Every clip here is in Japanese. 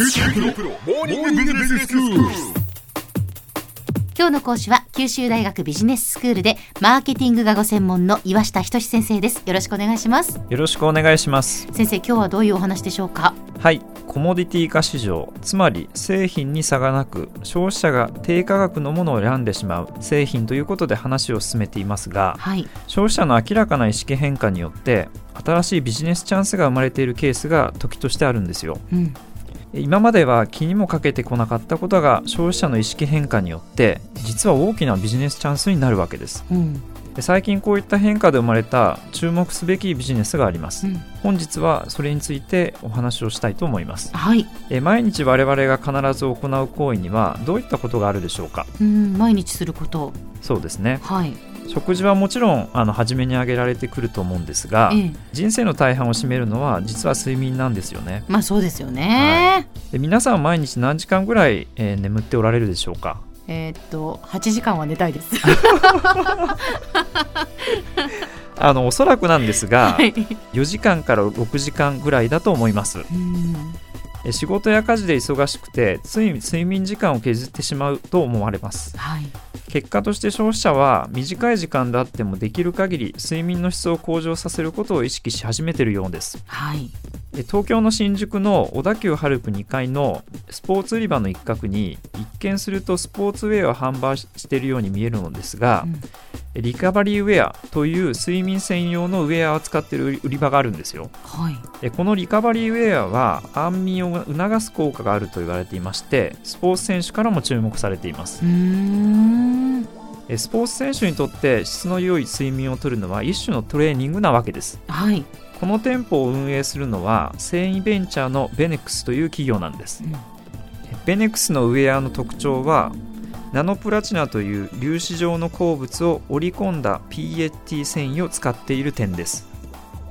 今日の講師は九州大学ビジネススクールでマーケティングがご専門の岩下仁先生です。よろしくお願いします。よろしくお願いします。先生今日はどういうお話でしょうか？はい。コモディティ化市場つまり製品に差がなく消費者が低価格のものを選んでしまう製品ということで話を進めていますが、はい。消費者の明らかな意識変化によって新しいビジネスチャンスが生まれているケースが時としてあるんですよ。うん今までは気にもかけてこなかったことが消費者の意識変化によって実は大きなビジネスチャンスになるわけです。うん。で最近こういった変化で生まれた注目すべきビジネスがあります、うん。本日はそれについてお話をしたいと思います。はい。え毎日我々が必ず行う行為にはどういったことがあるでしょうか？うん毎日すること。そうですね。はい食事はもちろんあの初めに挙げられてくると思うんですが、ええ。人生の大半を占めるのは実は睡眠なんですよね。まあそうですよね、で皆さんは毎日何時間ぐらい、えー眠っておられるでしょうか？えーっと8時間は寝たいです。あのおそらくなんですが、はい。4時間から6時間ぐらいだと思います。うん。え仕事や家事で忙しくてつい睡眠時間を削ってしまうと思われます。はい。結果として消費者は短い時間であってもできる限り睡眠の質を向上させることを意識し始めているようです。はい。え東京の新宿の小田急ハルプ2階のスポーツ売り場の一角に一見するとスポーツウェアを販売しているように見えるのですがうんリカバリーウェアという睡眠専用のウェアを扱っている売り場があるんですよ。はい。でこのリカバリーウェアは安眠を促す効果があると言われていましてスポーツ選手からも注目されています。うーん。えスポーツ選手にとって質の良い睡眠をとるのは一種のトレーニングなわけです。はい、この店舗を運営するのは繊維ベンチャーのベネックスという企業なんです。うん。ベネックスのウェアの特徴はナノプラチナという粒子状の鉱物を織り込んだ PHT 繊維を使っている点です。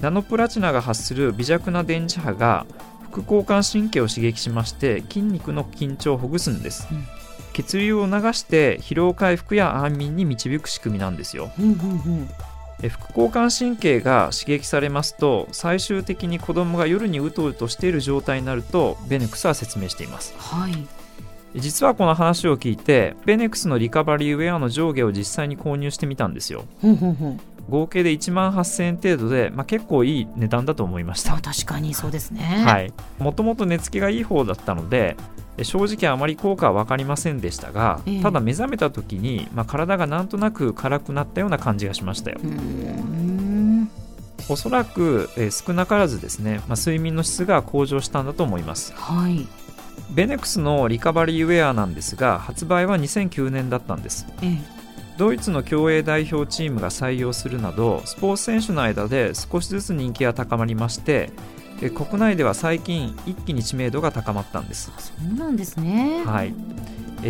ナノプラチナが発する微弱な電磁波が副交感神経を刺激しまして筋肉の緊張をほぐすんです、うん。血流を流して疲労回復や安眠に導く仕組みなんですよ。うんうんうん。え副交感神経が刺激されますと最終的に子供が夜にうとうとしている状態になるとベネックスは説明しています。はい実はこの話を聞いてベネックスのリカバリーウェアの上下を実際に購入してみたんですよ。合計で1万8000円程度で、まあ、結構いい値段だと思いました。あ確かにそうですね。はい。もともと寝つきがいい方だったのでえ正直あまり効果は分かりませんでしたが、ええ。ただ目覚めた時に、まあ、体がなんとなく辛くなったような感じがしましたよ。おそらく、えー少なからずですね、まあ、睡眠の質が向上したん。だと思いますはいベネックスのリカバリーウェアなんですが発売は2009年だったんです。ええ。ドイツの競泳代表チームが採用するなどスポーツ選手の間で少しずつ人気が高まりましてえ国内では最近一気に知名度が高まったんです、そうなんですね。はい、え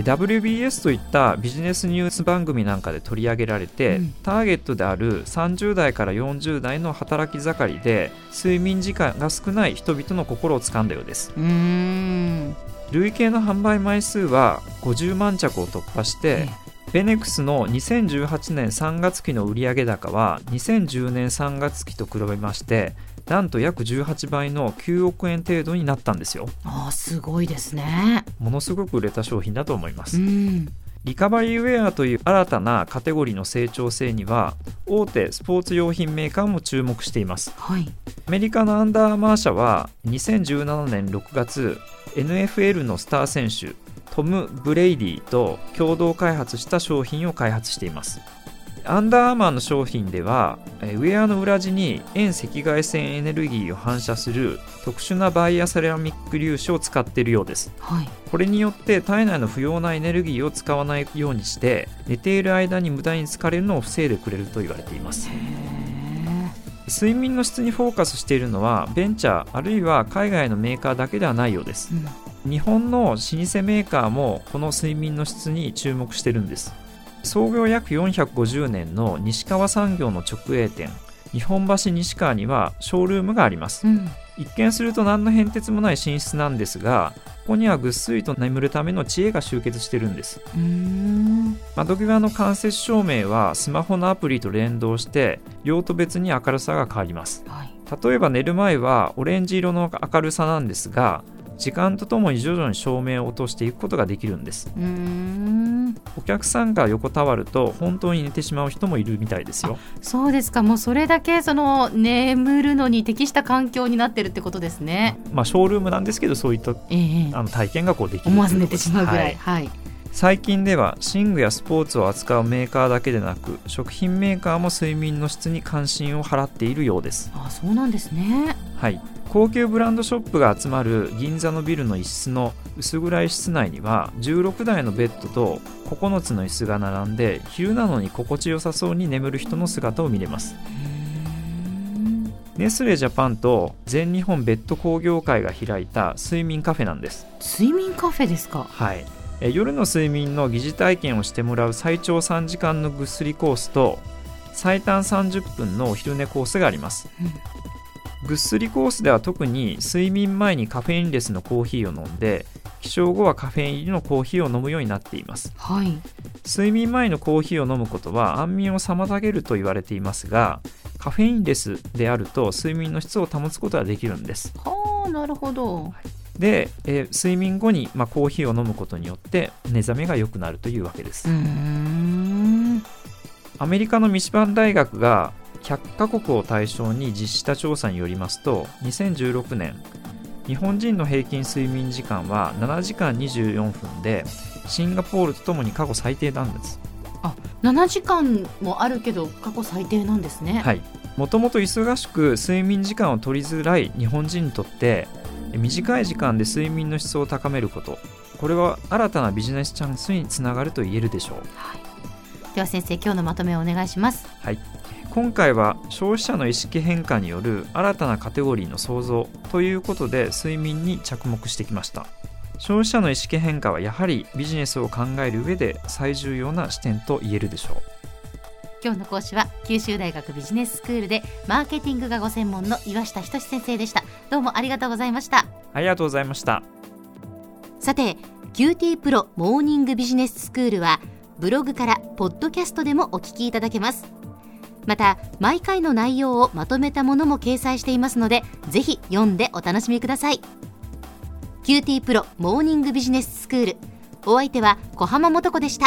WBS といったビジネスニュース番組なんかで取り上げられて、うん。ターゲットである30代から40代の働き盛りで睡眠時間が少ない人々の心をつかんだようです。うーん。累計の販売枚数は50万着を突破して、えベネックスの2018年3月期の売上高は2010年3月期と比べましてなんと約18倍の9億円程度になったんですよ。あーすごいですね。ものすごく売れた商品だと思いまうすん。リカバリーウェアという新たなカテゴリーの成長性には大手スポーツ用品メーカーも注目しています。はい。アメリカのアンダーアーマー社は2017年6月 NFL のスター選手トム・ブレイディと共同開発した商品を開発していますアンダーアーマーの商品ではえーウェアの裏地に遠赤外線エネルギーを反射する特殊なバイアセラミック粒子を使っているようです。はい。これによって体内の不要なエネルギーを使わないようにして寝ている間に無駄に疲れるのを防いでくれると言われています。睡眠の質にフォーカスしているのはベンチャーあるいは海外のメーカーだけではないようです。うん。日本の老舗メーカーもこの睡眠の質に注目してるんです創業約450年の西川産業の直営店日本橋西川にはショールームがあります。うん。一見すると何の変哲もない寝室なんですがここにはぐっすりと眠るための知恵が集結してるんです。窓際の間接照明はスマホのアプリと連動して用途別に明るさが変わります。はい。例えば寝る前はオレンジ色の明るさなんですが時間とともに徐々に照明を落としていくことができるんです。お客さんが横たわると本当に寝てしまう人もいるみたいですよ。そうですか。もうそれだけその眠るのに適した環境になってるってことですね。まあショールームなんですけどそういったええ。あの体験がこうできる思わず寝てしまうぐらい、はい。はい最近では寝具やスポーツを扱うメーカーだけでなく食品メーカーも睡眠の質に関心を払っているようです。あそうなんですね。はい。高級ブランドショップが集まる銀座のビルの一室の薄暗い室内には16台のベッドと9つの椅子が並んで昼なのに心地よさそうに眠る人の姿を見れます。ネスレジャパンと全日本ベッド工業会が開いた睡眠カフェなんです。睡眠カフェですか。はいえ夜の睡眠の疑似体験をしてもらう最長3時間のぐっすりコースと最短30分のお昼寝コースがあります、ぐっすりコースでは特に睡眠前にカフェインレスのコーヒーを飲んで起床後はカフェイン入りのコーヒーを飲むようになっています。はい。睡眠前のコーヒーを飲むことは安眠を妨げると言われていますがカフェインレスであると睡眠の質を保つことができるんです。はあなるほどで、えー睡眠後に、まあ、コーヒーを飲むことによって目覚めが良くなるというわけです、アメリカのミシガン大学が100カ国を対象に実施した調査によりますと2016年日本人の平均睡眠時間は7時間24分でシンガポールとともに過去最低なんです。あ7時間もあるけど過去最低なんですね。はい。もともと忙しく睡眠時間を取りづらい日本人にとって短い時間で睡眠の質を高めること。これは新たなビジネスチャンスにつながると言えるでしょう。では先生今日のまとめをお願いします。はい、今回は消費者の意識変化による新たなカテゴリーの創造ということで睡眠に着目してきました。消費者の意識変化はやはりビジネスを考える上で最重要な視点と言えるでしょう今日の講師は九州大学ビジネススクールでマーケティングがご専門の岩下仁先生でした。どうもありがとうございました。ありがとうございました。さて QT プロモーニングビジネススクールはブログからポッドキャストでもお聞きいただけます。また毎回の内容をまとめたものも掲載していますのでぜひ読んでお楽しみください。 QTPro モーニングビジネススクール。お相手は小浜もとこでした